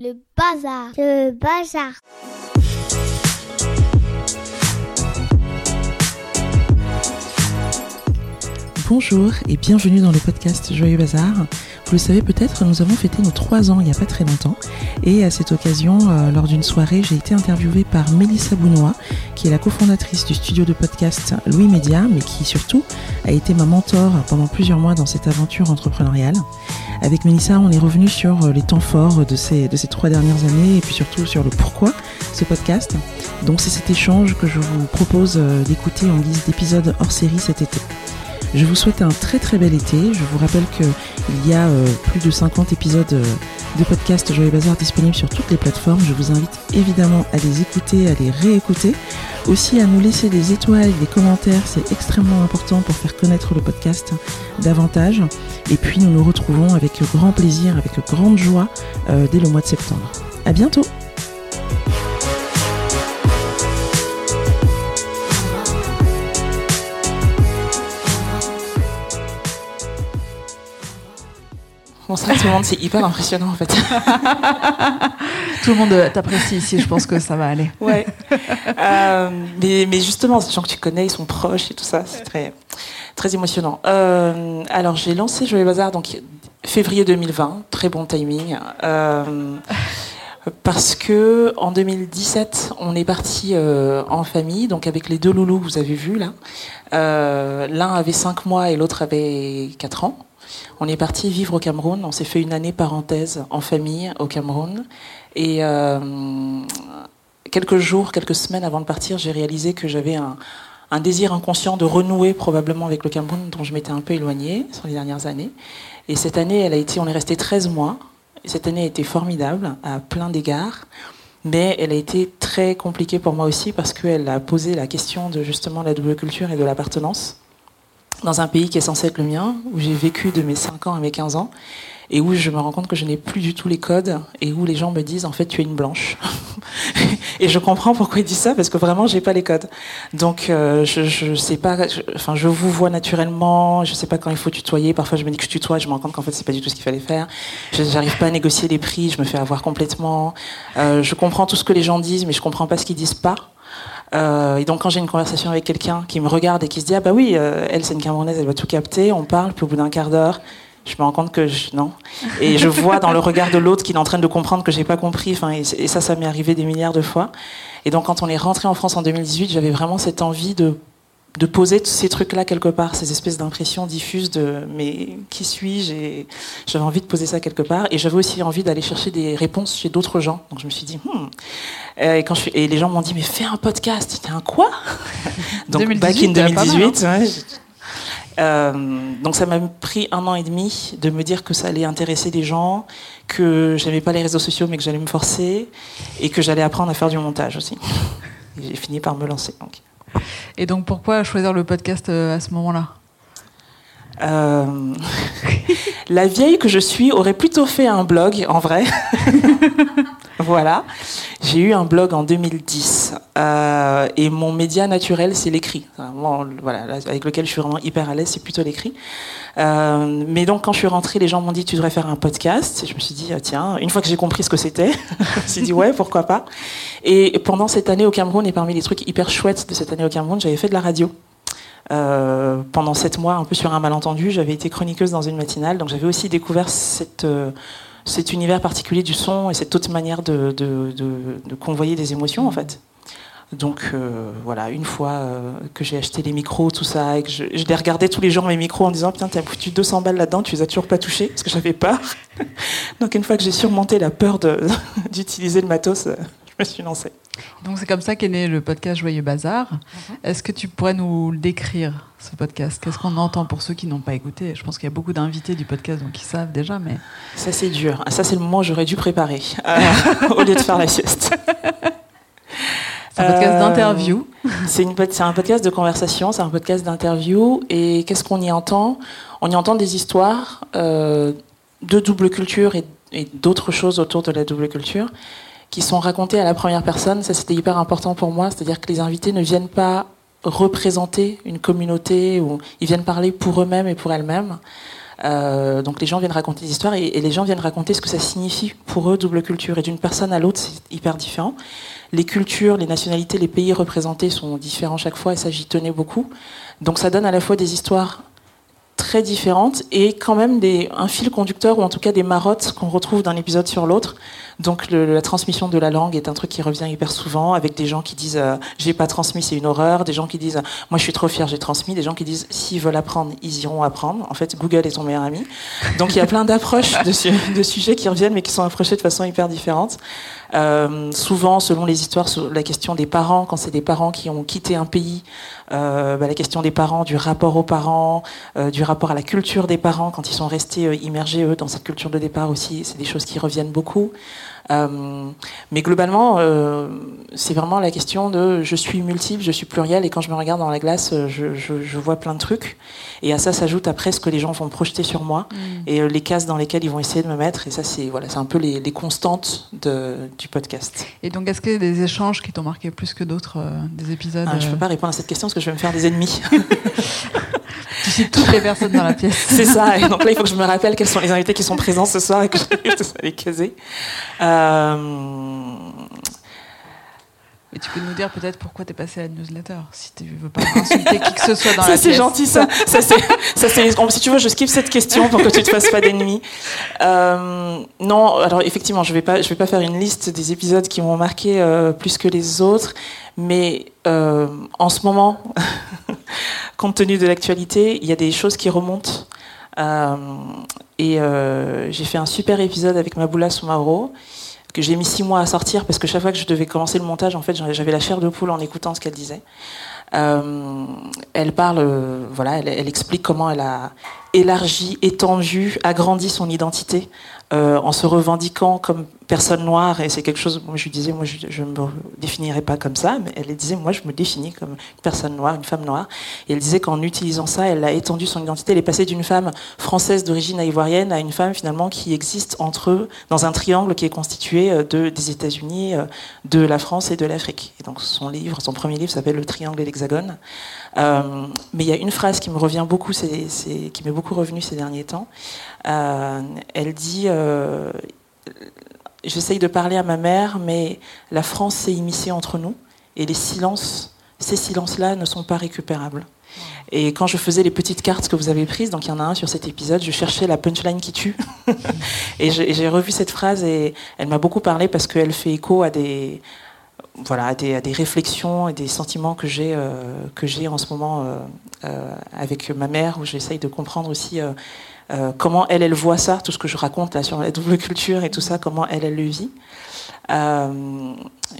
Le bazar. Le bazar. Bonjour et bienvenue dans le podcast Joyeux Bazar. Vous le savez peut-être, nous avons fêté nos trois ans il n'y a pas très longtemps. Et à cette occasion, euh, lors d'une soirée, j'ai été interviewée par Mélissa Bounois, qui est la cofondatrice du studio de podcast Louis Média, mais qui surtout a été ma mentor pendant plusieurs mois dans cette aventure entrepreneuriale. Avec Mélissa, on est revenu sur les temps forts de ces, de ces trois dernières années et puis surtout sur le pourquoi ce podcast. Donc c'est cet échange que je vous propose euh, d'écouter en guise d'épisode hors série cet été. Je vous souhaite un très très bel été. Je vous rappelle qu'il y a euh, plus de 50 épisodes euh, de podcast Joyeux Bazar disponibles sur toutes les plateformes. Je vous invite évidemment à les écouter, à les réécouter. Aussi à nous laisser des étoiles, des commentaires. C'est extrêmement important pour faire connaître le podcast davantage. Et puis nous nous retrouvons avec grand plaisir, avec grande joie euh, dès le mois de septembre. À bientôt! Bonsoir tout le monde, c'est hyper impressionnant en fait. tout le monde t'apprécie ici, je pense que ça va aller. Ouais. Euh, mais, mais, justement, ces gens que tu connais, ils sont proches et tout ça, c'est très, très émotionnant. Euh, alors j'ai lancé Joyeux Bazar donc février 2020, très bon timing. Euh, parce que en 2017, on est parti en famille, donc avec les deux loulous que vous avez vus là. L'un avait 5 mois et l'autre avait 4 ans. On est parti vivre au Cameroun. On s'est fait une année parenthèse en famille au Cameroun. Et euh, quelques jours, quelques semaines avant de partir, j'ai réalisé que j'avais un, désir inconscient de renouer probablement avec le Cameroun dont je m'étais un peu éloignée sur les dernières années. Et cette année, elle a été, on est resté 13 mois. Et cette année a été formidable à plein d'égards. Mais elle a été très compliquée pour moi aussi parce qu'elle a posé la question de justement la double culture et de l'appartenance dans un pays qui est censé être le mien, où j'ai vécu de mes 5 ans à mes 15 ans, et où je me rends compte que je n'ai plus du tout les codes, et où les gens me disent en fait tu es une blanche. et je comprends pourquoi ils disent ça, parce que vraiment j'ai pas les codes. Donc euh, je, je sais pas, enfin je vous vois naturellement, je sais pas quand il faut tutoyer, parfois je me dis que je tutoie, je me rends compte qu'en fait c'est pas du tout ce qu'il fallait faire. Je n'arrive pas à négocier les prix, je me fais avoir complètement. Euh, je comprends tout ce que les gens disent, mais je comprends pas ce qu'ils disent pas. Euh, et donc quand j'ai une conversation avec quelqu'un qui me regarde et qui se dit ah bah oui, euh, elle c'est une Camerounaise, elle va tout capter, on parle, puis au bout d'un quart d'heure, je me rends compte que je, non. Et je vois dans le regard de l'autre qu'il est en train de comprendre que j'ai pas compris. Enfin, et, et ça, ça m'est arrivé des milliards de fois. Et donc quand on est rentré en France en 2018, j'avais vraiment cette envie de de poser tous ces trucs-là quelque part, ces espèces d'impressions diffuses de mais qui suis-je et j'avais envie de poser ça quelque part et j'avais aussi envie d'aller chercher des réponses chez d'autres gens. Donc je me suis dit hmm. et quand je et les gens m'ont dit mais fais un podcast. C'était un quoi? Donc 2018, back in 2018. Hein. euh, donc ça m'a pris un an et demi de me dire que ça allait intéresser des gens, que j'aimais pas les réseaux sociaux mais que j'allais me forcer et que j'allais apprendre à faire du montage aussi. J'ai fini par me lancer. Donc. Et donc pourquoi choisir le podcast euh, à ce moment-là? Euh, la vieille que je suis aurait plutôt fait un blog, en vrai. voilà. J'ai eu un blog en 2010 euh, et mon média naturel, c'est l'écrit. Voilà, avec lequel je suis vraiment hyper à l'aise, c'est plutôt l'écrit. Euh, mais donc, quand je suis rentrée, les gens m'ont dit tu devrais faire un podcast. Et je me suis dit ah, tiens, une fois que j'ai compris ce que c'était, je me suis dit ouais, pourquoi pas. Et pendant cette année au Cameroun, et parmi les trucs hyper chouettes de cette année au Cameroun, j'avais fait de la radio. Euh, pendant sept mois, un peu sur un malentendu, j'avais été chroniqueuse dans une matinale, donc j'avais aussi découvert euh, cet univers particulier du son et cette autre manière de, convoyer des émotions en fait. Donc euh, voilà, une fois que j'ai acheté les micros, tout ça, et que je, je les regardais tous les jours mes micros en disant putain t'as foutu 200 balles là-dedans, tu les as toujours pas touchés parce que j'avais peur. Donc une fois que j'ai surmonté la peur d'utiliser le matos, je me suis lancée. Donc c'est comme ça qu'est né le podcast Joyeux Bazar. Mhm. Est-ce que tu pourrais nous le décrire, ce podcast? Qu'est-ce qu'on entend pour ceux qui n'ont pas écouté? Je pense qu'il y a beaucoup d'invités du podcast donc qui savent déjà, mais... Ça c'est dur. Ça c'est le moment où j'aurais dû préparer, euh, au lieu de faire la sieste. C'est un podcast d'interview. Euh, c'est un podcast de conversation, c'est un podcast d'interview. Et qu'est-ce qu'on y entend? On y entend des histoires euh, de double culture et, et d'autres choses autour de la double culture qui sont racontés à la première personne. Ça, c'était hyper important pour moi. C'est-à-dire que les invités ne viennent pas représenter une communauté ou ils viennent parler pour eux-mêmes et pour elles-mêmes. Euh, donc les gens viennent raconter des histoires et, et, les gens viennent raconter ce que ça signifie pour eux double culture. Et d'une personne à l'autre, c'est hyper différent. Les cultures, les nationalités, les pays représentés sont différents chaque fois et ça j'y tenais beaucoup. Donc ça donne à la fois des histoires très différentes et quand même des, un fil conducteur ou en tout cas des marottes qu'on retrouve d'un épisode sur l'autre. Donc le, la transmission de la langue est un truc qui revient hyper souvent avec des gens qui disent euh, j'ai pas transmis c'est une horreur, des gens qui disent moi je suis trop fier j'ai transmis, des gens qui disent s'ils veulent apprendre ils iront apprendre. En fait Google est ton meilleur ami. Donc il y a plein d'approches de, su de, sujets qui reviennent mais qui sont approchés de façon hyper différente. Euh, souvent selon les histoires la question des parents quand c'est des parents qui ont quitté un pays, euh, bah, la question des parents, du rapport aux parents, euh, du rapport à la culture des parents quand ils sont restés euh, immergés eux dans cette culture de départ aussi, c'est des choses qui reviennent beaucoup. Euh, mais globalement, euh, c'est vraiment la question de je suis multiple, je suis pluriel, et quand je me regarde dans la glace, je, je, je vois plein de trucs. Et à ça s'ajoute après ce que les gens vont projeter sur moi mmh. et euh, les cases dans lesquelles ils vont essayer de me mettre. Et ça, c'est voilà, c'est un peu les, les constantes de, du podcast. Et donc, est-ce qu'il y a des échanges qui t'ont marqué plus que d'autres, euh, des épisodes ah, Je peux pas répondre à cette question parce que je vais me faire des ennemis. tu cites toutes les personnes dans la pièce. c'est ça. Et donc là, il faut que je me rappelle quels sont les invités qui sont présents ce soir et que je les caser. Euh... Et tu peux nous dire peut-être pourquoi tu es passé à la newsletter, si tu veux pas insulter qui que ce soit dans ça, la pièce. Ça c'est gentil ça. ça c'est, si tu veux, je skip cette question pour que tu te fasses pas d'ennemis. Euh, non, alors effectivement, je vais pas, je vais pas faire une liste des épisodes qui m'ont marqué euh, plus que les autres, mais euh, en ce moment, compte tenu de l'actualité, il y a des choses qui remontent. Et j'ai fait un super épisode avec Maboula Soumaoro que j'ai mis six mois à sortir parce que chaque fois que je devais commencer le montage, en fait, j'avais la chair de poule en écoutant ce qu'elle disait. Euh, elle parle, voilà, elle, explique comment elle a élargi, étendu, agrandi son identité euh, en se revendiquant comme personne noire. Et c'est quelque chose, moi je lui disais, moi je ne me définirais pas comme ça, mais elle disait, moi je me définis comme personne noire, une femme noire. Et elle disait qu'en utilisant ça, elle a étendu son identité. Elle est passée d'une femme française d'origine ivoirienne à une femme finalement qui existe entre eux dans un triangle qui est constitué de, des États-Unis, de la France et de l'Afrique. Et donc son livre, son premier livre s'appelle Le Triangle et l'Hexagone. Euh, mais il y a une phrase qui me revient beaucoup, qui m'est beaucoup revenue ces derniers temps. Euh, elle dit euh, J'essaye de parler à ma mère, mais la France s'est immiscée entre nous, et les silences, ces silences-là ne sont pas récupérables. Et quand je faisais les petites cartes que vous avez prises, donc il y en a un sur cet épisode, je cherchais la punchline qui tue. et j'ai, j'ai revu cette phrase et elle m'a beaucoup parlé parce qu'elle fait écho à des, voilà, à des, à des, réflexions et des sentiments que j'ai euh, que j'ai en ce moment euh, euh, avec ma mère, où j'essaye de comprendre aussi euh, comment elle, elle voit ça, tout ce que je raconte là sur la double culture et tout ça, comment elle, elle le vit. Euh,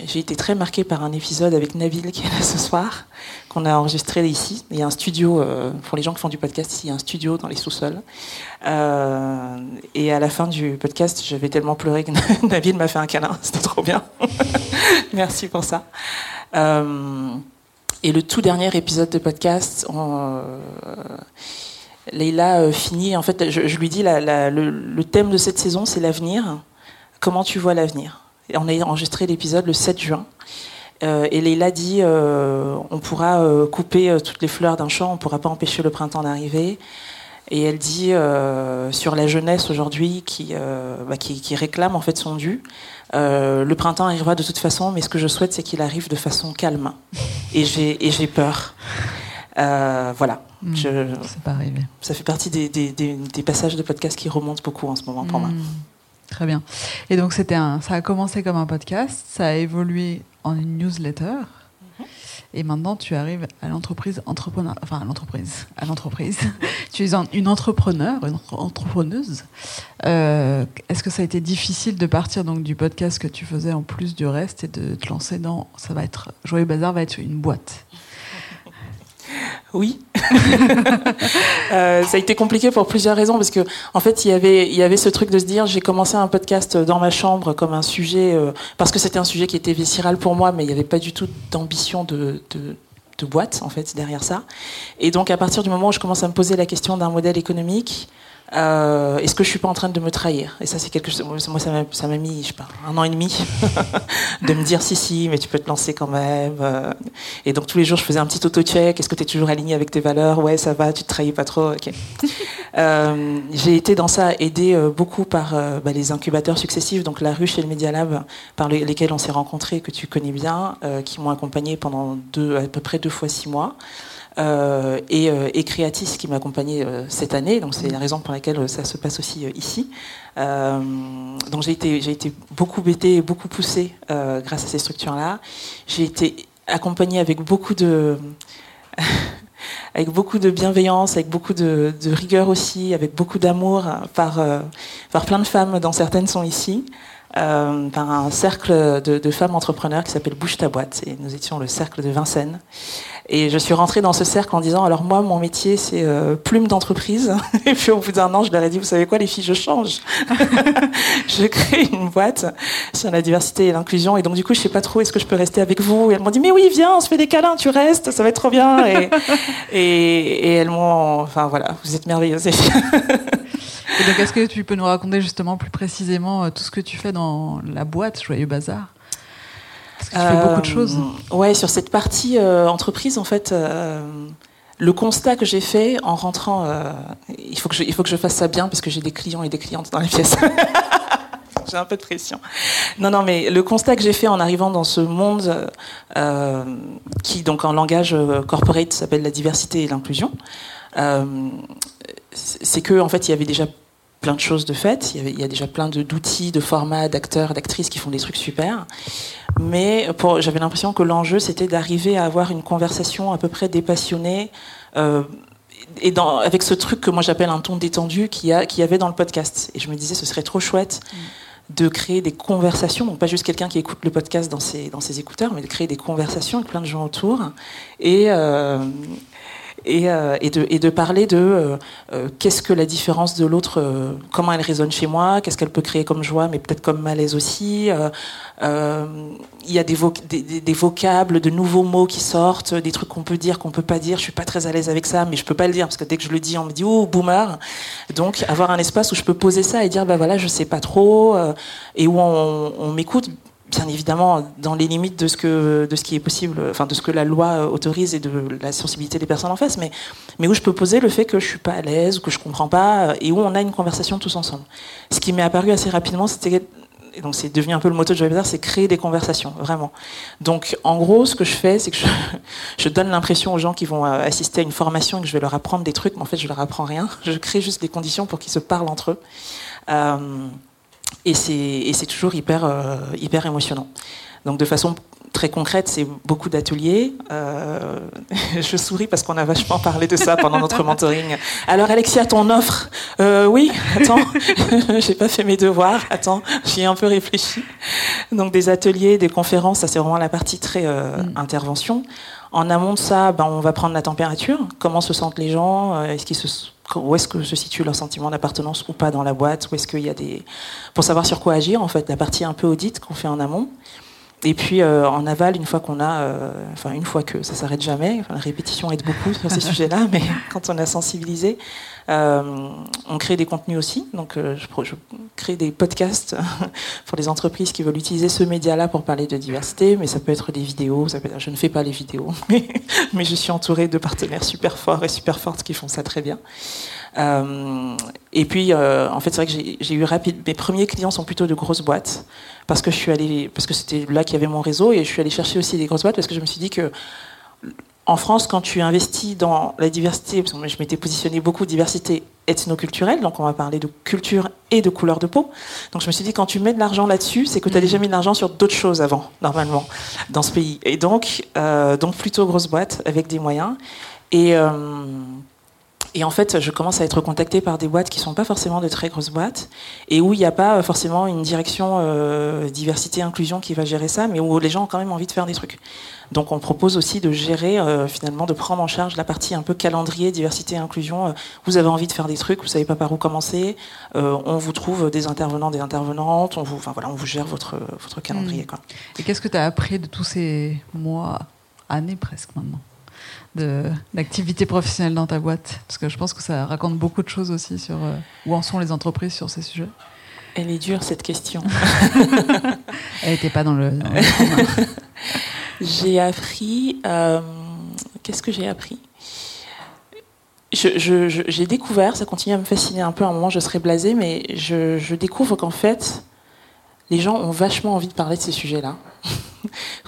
j'ai été très marquée par un épisode avec Nabil qui est là ce soir, qu'on a enregistré ici. Il y a un studio, euh, pour les gens qui font du podcast, ici, il y a un studio dans les sous-sols. Et à la fin du podcast, j'avais tellement pleuré que Nabil m'a fait un câlin. C'était trop bien. Merci pour ça. Et le tout dernier épisode de podcast, Leïla euh, finit, en fait, je, lui dis, le, thème de cette saison, c'est l'avenir. Comment tu vois l'avenir? On a enregistré l'épisode le 7 juin. Euh, et Leïla dit, euh, on pourra couper toutes les fleurs d'un champ, on ne pourra pas empêcher le printemps d'arriver. Et elle dit sur la jeunesse aujourd'hui qui, bah, qui, réclame en fait son dû. le printemps arrivera de toute façon, mais ce que je souhaite, c'est qu'il arrive de façon calme. Et j'ai peur. Euh, voilà. Mmh, je, pas arrivé. Ça fait partie des, des, des, des, passages de podcast qui remontent beaucoup en ce moment pour mmh, moi. Très bien. Et donc c'était un, ça a commencé comme un podcast, ça a évolué en une newsletter. Mmh. Et maintenant, tu arrives à l'entreprise entrepreneur, enfin à l'entreprise, à l'entreprise. tu es une entrepreneur, une entrepreneuse. Euh, Est-ce que ça a été difficile de partir donc du podcast que tu faisais en plus du reste et de te lancer dans, ça va être, Joyeux Bazar va être une boîte? Oui. euh, ça a été compliqué pour plusieurs raisons parce que en fait il y avait il y avait ce truc de se dire j'ai commencé un podcast dans ma chambre comme un sujet euh, parce que c'était un sujet qui était viscéral pour moi mais il n'y avait pas du tout d'ambition de, de, de boîte en fait derrière ça et donc à partir du moment où je commence à me poser la question d'un modèle économique euh, est-ce que je suis pas en train de me trahir? Et ça, c'est quelque chose. Moi, ça m'a, mis, je sais pas, un an et demi de me dire si, si, mais tu peux te lancer quand même. Euh. Et donc tous les jours, je faisais un petit auto-check. Est-ce que tu es toujours aligné avec tes valeurs? Ouais, ça va. Tu te trahis pas trop. Ok. euh, j'ai été dans ça aidé euh, beaucoup par bah, les incubateurs successifs, donc la ruche et le Media Lab, par les, lesquels on s'est rencontrés, que tu connais bien, euh, qui m'ont accompagné pendant deux, à peu près deux fois six mois. Euh, et, euh, et Creatis qui m'a accompagné euh, cette année, donc c'est la raison pour laquelle ça se passe aussi ici. Donc j'ai été, j'ai été beaucoup bêtée beaucoup poussée grâce à ces structures-là. J'ai été accompagnée avec beaucoup de avec beaucoup de bienveillance, avec beaucoup de, de rigueur aussi, avec beaucoup d'amour par, par plein de femmes, dont certaines sont ici, euh, par un cercle de, de femmes entrepreneurs qui s'appelle Bouge ta boîte. Et nous étions le cercle de Vincennes. Et je suis rentrée dans ce cercle en disant, alors moi, mon métier, c'est euh, plume d'entreprise. Et puis au bout d'un an, je leur ai dit, vous savez quoi, les filles, je change. je crée une boîte sur la diversité et l'inclusion. Et donc du coup, je sais pas trop, est-ce que je peux rester avec vous? Et elles m'ont dit, mais oui, viens, on se fait des câlins, tu restes, ça va être trop bien. Et, et, et elles m'ont, enfin voilà, vous êtes merveilleuses. Et donc, est-ce que tu peux nous raconter justement plus précisément euh, tout ce que tu fais dans la boîte Joyeux Bazar? Parce que tu fais beaucoup de choses. Euh, Ouais, sur cette partie euh, entreprise, en fait, euh, le constat que j'ai fait en rentrant, il, faut que je, il faut que je fasse ça bien parce que j'ai des clients et des clientes dans les pièces. j'ai un peu de pression. Non, non, mais le constat que j'ai fait en arrivant dans ce monde euh, qui, donc en langage corporate, s'appelle la diversité et l'inclusion, euh, c'est que en fait, il y avait déjà plein de choses de faites. Il y, avait, il y a déjà plein d'outils, de formats, d'acteurs, d'actrices qui font des trucs super. Mais j'avais l'impression que l'enjeu, c'était d'arriver à avoir une conversation à peu près dépassionnée. euh, et dans, avec ce truc que moi j'appelle un ton détendu qu'il y, avait dans le podcast. Et je me disais, ce serait trop chouette de créer des conversations, donc pas juste quelqu'un qui écoute le podcast dans ses, dans ses écouteurs, mais de créer des conversations avec plein de gens autour. Et, euh, et, euh, et, de, parler de euh, euh, qu'est-ce que la différence de l'autre, comment elle résonne chez moi, qu'est-ce qu'elle peut créer comme joie, mais peut-être comme malaise aussi. Il y a des, voc- des, des- des vocables, de nouveaux mots qui sortent, des trucs qu'on peut dire, qu'on peut pas dire. Je suis pas très à l'aise avec ça, mais je peux pas le dire parce que dès que je le dis, on me dit oh boomer. Donc avoir un espace où je peux poser ça et dire bah voilà, je sais pas trop, et où on m'écoute bien évidemment dans les limites de ce que de ce qui est possible enfin de ce que la loi autorise et de la sensibilité des personnes en face mais où je peux poser le fait que je suis pas à l'aise que je comprends pas euh, et où on a une conversation tous ensemble ce qui m'est apparu assez rapidement c'était et donc c'est devenu un peu le motto de Joyeux Bazar, c'est créer des conversations, vraiment. Donc en gros, ce que je fais, c'est que je, donne l'impression aux gens qui vont euh, assister à une formation que je vais leur apprendre des trucs, mais en fait je leur apprends rien. Je crée juste des conditions pour qu'ils se parlent entre eux. Euh, et c'est et c'est toujours hyper, euh, hyper émotionnant. Donc de façon très concrète, c'est beaucoup d'ateliers. Euh, je souris parce qu'on a vachement parlé de ça pendant notre mentoring. Alors Alexia, ton offre Euh, Oui, attends, j'ai pas fait mes devoirs. Attends, j'y ai un peu réfléchi. Donc des ateliers, des conférences, ça c'est vraiment la partie très euh, Mm. intervention. En amont de ça, ben, on va prendre la température. Comment se sentent les gens? Est-ce qu'ils se où est-ce que se situe leur sentiment d'appartenance ou pas dans la boîte Où est-ce qu'il y a des pour savoir sur quoi agir en fait la partie un peu audite qu'on fait en amont. Et puis euh, en aval une fois qu'on a euh, enfin une fois que ça s'arrête jamais enfin, la répétition aide beaucoup sur ces sujets-là mais quand on a sensibilisé on crée des contenus aussi donc euh, je, je crée des podcasts pour les entreprises qui veulent utiliser ce média-là pour parler de diversité mais ça peut être des vidéos je ne fais pas les vidéos mais, je suis entourée de partenaires super forts et super fortes qui font ça très bien euh, et puis, euh, en fait, c'est vrai que j'ai eu rapide. Mes premiers clients sont plutôt de grosses boîtes parce que je suis allée, parce que c'était là qu'il y avait mon réseau et je suis allée chercher aussi des grosses boîtes parce que je me suis dit que en France, quand tu investis dans la diversité, parce que je m'étais positionnée beaucoup diversité ethno-culturelle, donc on va parler de culture et de couleur de peau. Donc je me suis dit, quand tu mets de l'argent là-dessus, c'est que tu as déjà mis de l'argent sur d'autres choses avant, normalement, dans ce pays. Et donc, euh, donc plutôt grosse boîte avec des moyens. Et, euh, et en fait, je commence à être contactée par des boîtes qui sont pas forcément de très grosses boîtes et où il n'y a pas forcément une direction euh, diversité inclusion qui va gérer ça, mais où les gens ont quand même envie de faire des trucs. Donc, on propose aussi de gérer euh, finalement, de prendre en charge la partie un peu calendrier diversité inclusion. Euh, vous avez envie de faire des trucs, vous savez pas par où commencer. euh, on vous trouve des intervenants, des intervenantes. On vous, enfin voilà, on vous gère votre votre calendrier. Quoi. Et qu'est-ce que tu as appris de tous ces mois, années presque maintenant? De l'activité professionnelle dans ta boîte Parce que je pense que ça raconte beaucoup de choses aussi sur euh, où en sont les entreprises sur ces sujets. Elle est dure cette question. Elle n'était pas dans le. j'ai appris. euh, Qu'est-ce que j'ai appris? J'ai découvert, ça continue à me fasciner un peu, à un moment je serais blasée, mais je, je découvre qu'en fait, les gens ont vachement envie de parler de ces sujets-là.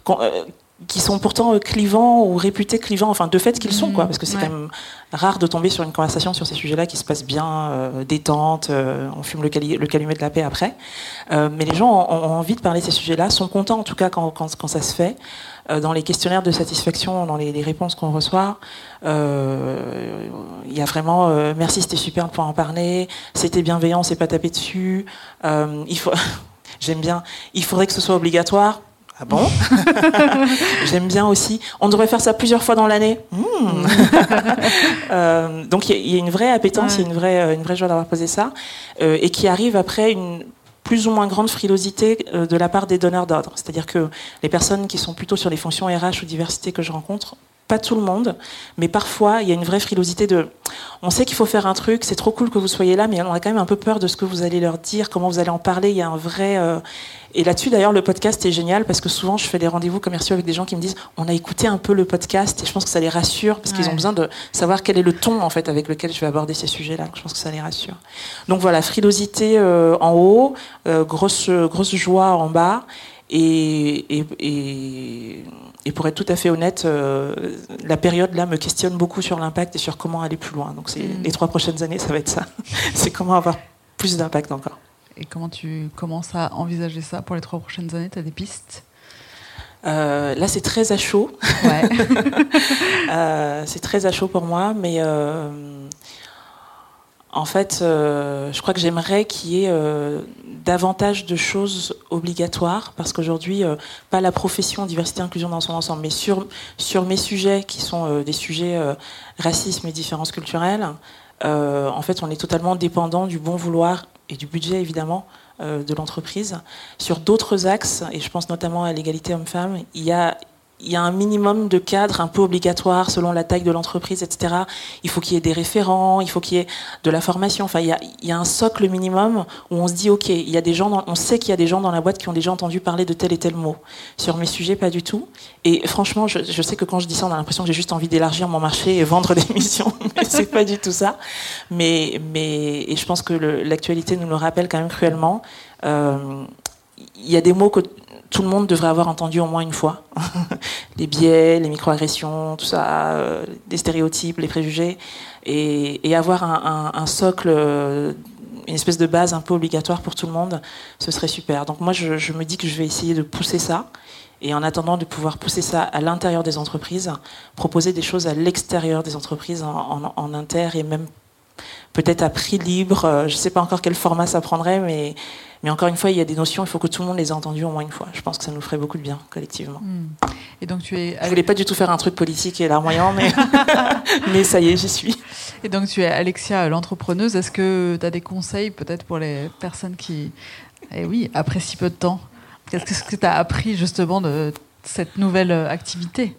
Euh, qui sont pourtant euh, clivants ou réputés clivants, enfin de fait qu'ils sont, quoi, parce que c'est Ouais. quand même rare de tomber sur une conversation sur ces sujets-là qui se passe bien, euh, détente, euh, on fume le, cali- le calumet de la paix après. Euh, mais les gens ont, ont envie de parler de ces sujets-là, sont contents en tout cas quand, quand, quand ça se fait. Dans les questionnaires de satisfaction, dans les, les réponses qu'on reçoit, il y a vraiment merci, c'était super de pouvoir en parler, c'était bienveillant, c'est pas tapé dessus. Il faut, j'aime bien, il faudrait que ce soit obligatoire. Ah bon J'aime bien aussi. On devrait faire ça plusieurs fois dans l'année. Hmm. Euh, donc il y, a- il y a une vraie appétence, il y a une vraie, euh, une vraie joie d'avoir posé ça, euh, et qui arrive après une plus ou moins grande frilosité de la part des donneurs d'ordre. C'est-à-dire que les personnes qui sont plutôt sur les fonctions RH ou diversité que je rencontre, pas tout le monde, mais parfois il y a une vraie frilosité de on sait qu'il faut faire un truc, c'est trop cool que vous soyez là, mais on a quand même un peu peur de ce que vous allez leur dire, comment vous allez en parler. Il y a un vrai. euh, Et là-dessus, d'ailleurs, le podcast est génial parce que souvent, je fais des rendez-vous commerciaux avec des gens qui me disent on a écouté un peu le podcast et je pense que ça les rassure parce qu'ils ont besoin de savoir quel est le ton en fait avec lequel je vais aborder ces sujets-là. Je pense que ça les rassure. Donc voilà, frilosité euh, en haut, euh, grosse grosse joie en bas. Et, et, et, pour être tout à fait honnête, euh, la période là me questionne beaucoup sur l'impact et sur comment aller plus loin. Donc c'est Mm. les trois prochaines années, ça va être ça. c'est comment avoir plus d'impact encore. Et comment tu commences à envisager ça pour les trois prochaines années? Tu as des pistes? Euh, là, c'est très à chaud. Ouais. Euh, c'est très à chaud pour moi, mais en fait, euh, je crois que j'aimerais qu'il y ait euh, davantage de choses obligatoires, parce qu'aujourd'hui, euh, pas la profession diversité inclusion dans son ensemble, mais sur mes sujets qui sont des sujets racisme et différences culturelles, en fait, on est totalement dépendant du bon vouloir et du budget évidemment de l'entreprise. Sur d'autres axes, et je pense notamment à l'égalité homme-femme, il y a il y a un minimum de cadres un peu obligatoires selon la taille de l'entreprise, etc. Il faut qu'il y ait des référents, il faut qu'il y ait de la formation. Enfin, il y a, un socle minimum où on se dit, ok, il y a des gens, on sait qu'il y a des gens dans la boîte qui ont déjà entendu parler de tel et tel mot. Sur mes sujets, pas du tout. Et franchement, je, sais que quand je dis ça, on a l'impression que j'ai juste envie d'élargir mon marché et vendre des missions, mais c'est pas du tout ça. Mais, mais, et je pense que l'actualité nous le rappelle quand même cruellement. Euh, il y a des mots que tout le monde devrait avoir entendu au moins une fois. les biais, les microagressions, tout ça, euh, des stéréotypes, les préjugés, et, avoir un, socle, euh, une espèce de base un peu obligatoire pour tout le monde, ce serait super. Donc moi, je, me dis que je vais essayer de pousser ça. Et en attendant de pouvoir pousser ça à l'intérieur des entreprises, proposer des choses à l'extérieur des entreprises en, en- en inter et même peut-être à prix libre. Euh, Je ne sais pas encore quel format ça prendrait, mais, mais encore une fois, il y a des notions, il faut que tout le monde les ait entendues au moins une fois. Je pense que ça nous ferait beaucoup de bien collectivement. Hmm. Et donc tu es Je voulais pas du tout faire un truc politique et larmoyant, mais, mais ça y est, j'y suis. et donc tu es Alexia l'entrepreneuse. Est-ce que tu as des conseils peut-être pour les personnes qui eh oui, apprécient peu de temps? Qu'est-ce que tu as appris justement de cette nouvelle activité?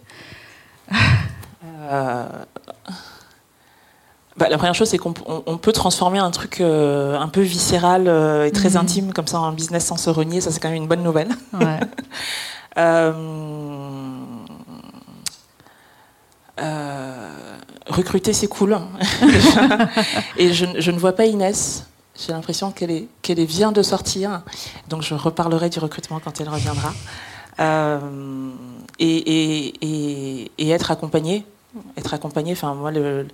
Euh, bah, la première chose, c'est qu'on on- on peut transformer un truc euh, un peu viscéral euh, et très Mhm. intime comme ça en business sans se renier. Ça, c'est quand même une bonne nouvelle. Ouais. Euh, recruter, c'est cool. Et je, je ne vois pas Inès. J'ai l'impression qu'elle est, est vient de sortir. Donc je reparlerai du recrutement quand elle reviendra. Euh, et, et, et, et être accompagné. Être accompagné, enfin moi le,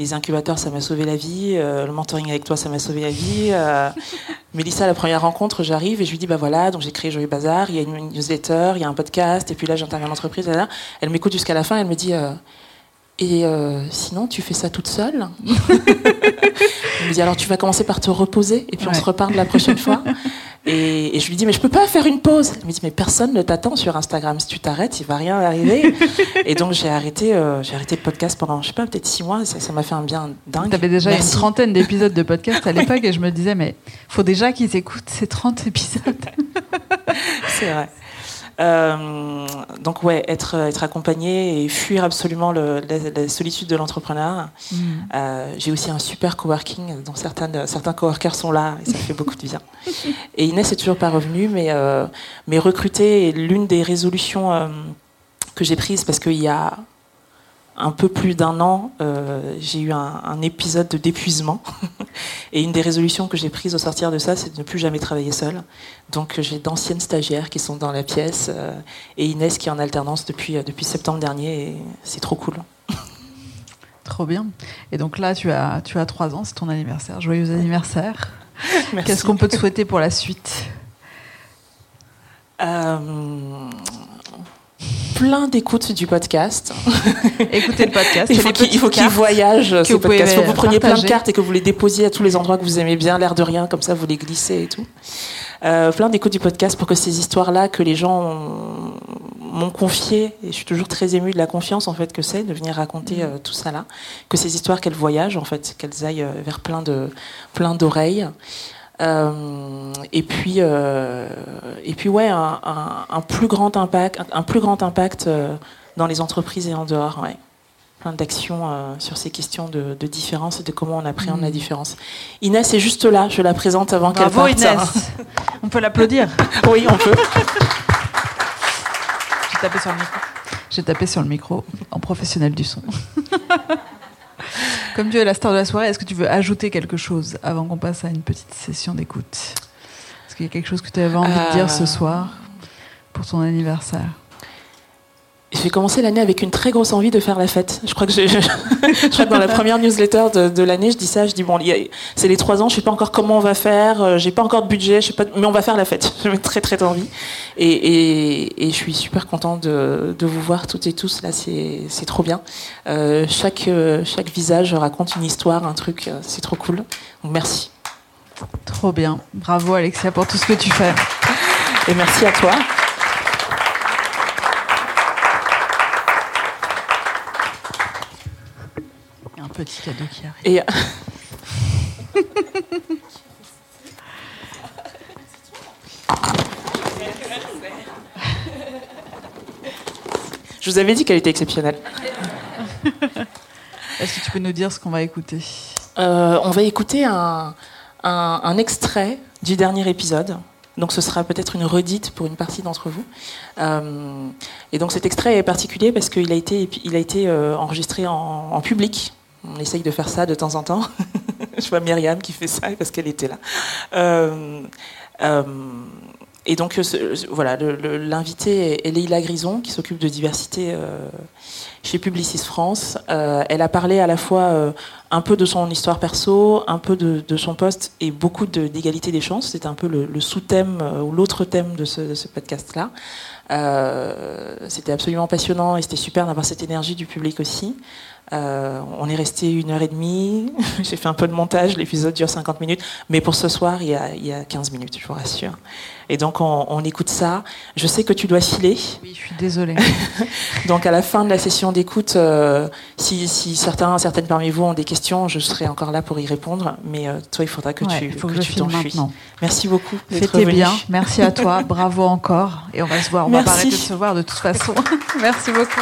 les incubateurs ça m'a sauvé la vie, euh, le mentoring avec toi ça m'a sauvé la vie. Euh, Mélissa, la première rencontre, j'arrive et je lui dis bah voilà, donc j'ai créé Joyeux Bazar, il y a une newsletter, il y a un podcast, et puis là j'interviens en entreprise. là, là. Elle m'écoute jusqu'à la fin, elle me dit euh, et euh, sinon tu fais ça toute seule? Elle me dit alors tu vas commencer par te reposer et puis on se reparle la prochaine fois. Et, et je lui dis mais je peux pas faire une pause. Elle me dit mais personne ne t'attend sur Instagram. Si tu t'arrêtes, il va rien arriver. et donc j'ai arrêté, euh, j'ai arrêté le podcast pendant je sais pas peut-être six mois. Ça m'a fait un bien dingue. Tu avais déjà Merci. une trentaine d'épisodes de podcast à l'époque et je me disais, mais faut déjà qu'ils écoutent ces 30 épisodes. C'est vrai. Euh, donc ouais, être, être accompagné et fuir absolument le, la, la, solitude de l'entrepreneur. Mm. Euh, J'ai aussi un super coworking dont certaines, certains coworkers sont là et ça fait beaucoup de bien. Et Inès est toujours pas revenue, mais, euh, mais recruter est l'une des résolutions que j'ai prises parce qu'il y a un peu plus d'un an, euh, j'ai eu un, un, épisode de d'épuisement. et une des résolutions que j'ai prises au sortir de ça, c'est de ne plus jamais travailler seule. Donc j'ai d'anciennes stagiaires qui sont dans la pièce euh, et Inès qui est en alternance depuis, euh, depuis septembre dernier. Et c'est trop cool. Trop bien. Et donc là, tu as, tu as 3 ans, c'est ton anniversaire. Joyeux anniversaire. Qu'est-ce qu'on peut te souhaiter pour la suite? Euh, plein d'écoutes du podcast. Écoutez le podcast. Il faut qu'il qu voyage ce podcast. Il faut que vous preniez plein de cartes et que vous les déposiez à tous les endroits que vous aimez bien, l'air de rien, comme ça vous les glissez et tout. Euh, plein d'écoutes du podcast pour que ces histoires-là que les gens m'ont confiées, et je suis toujours très émue de la confiance en fait que c'est de venir raconter euh, tout ça là, que ces histoires qu'elles voyagent en fait, qu'elles aillent euh, vers plein de plein d'oreilles. Euh, et puis, euh, et puis ouais, un, un, un, plus grand impact, un, plus grand impact euh, dans les entreprises et en dehors. Ouais. Plein d'actions euh, sur ces questions de, de, différence et de comment on appréhende mmh. la différence. Inès est juste là, je la présente avant qu'elle parte. Inès. on peut l'applaudir. oui, on peut. J'ai tapé sur le micro. J'ai tapé sur le micro en professionnel du son. Comme tu es la star de la soirée, est-ce que tu veux ajouter quelque chose avant qu'on passe à une petite session d'écoute? Est-ce qu'il y a quelque chose que tu avais envie euh... de dire ce soir pour ton anniversaire? J'ai commencé l'année avec une très grosse envie de faire la fête. Je crois que, je, je, crois que dans la première newsletter de, de l'année, je dis ça. Je dis bon, c'est les trois ans. Je sais pas encore comment on va faire. Euh, j'ai pas encore de budget. Je sais pas, mais on va faire la fête. J'ai très très envie. Et, et, et, je suis super contente de, de, vous voir toutes et tous là. C'est c'est trop bien. Euh, chaque euh, chaque visage raconte une histoire, un truc. C'est trop cool. Donc merci. Trop bien. Bravo Alexia pour tout ce que tu fais. Et merci à toi. Petit cadeau qui arrive. Et Je vous avais dit qu'elle était exceptionnelle. Est-ce que tu peux nous dire ce qu'on va écouter? Euh, On va écouter un, un, un, extrait du dernier épisode. Donc ce sera peut-être une redite pour une partie d'entre vous. Euh, et donc cet extrait est particulier parce qu'il a été, il a été euh, enregistré en, en public essaye de faire ça de temps en temps. je vois Myriam qui fait ça parce qu'elle était là. Euh, euh, et donc, voilà, l'invité est Leïla Grison, qui s'occupe de diversité euh, chez Publicis France. Elle a parlé à la fois un peu de son histoire perso, un peu de, son poste et beaucoup d'égalité des chances. C'était un peu le, sous-thème ou l'autre thème de ce podcast-là. c'était absolument passionnant et c'était super d'avoir cette énergie du public aussi. Euh, on est resté une heure et demie. J'ai fait un peu de montage. L'épisode dure 50 minutes. Mais pour ce soir, il y a, il y a 15 minutes, je vous rassure. Et donc, on, on, écoute ça. Je sais que tu dois filer. Oui, je suis désolée. donc, à la fin de la session d'écoute, euh, si, si, certains, certaines parmi vous ont des questions, je serai encore là pour y répondre. Mais euh, toi, il faudra que ouais, tu faut que, que je tu t'enfuis. Merci beaucoup. C'était bien. Merci à toi. Bravo encore. Et on va se voir. On Merci. va pas arrêter de se voir de toute façon. Merci beaucoup.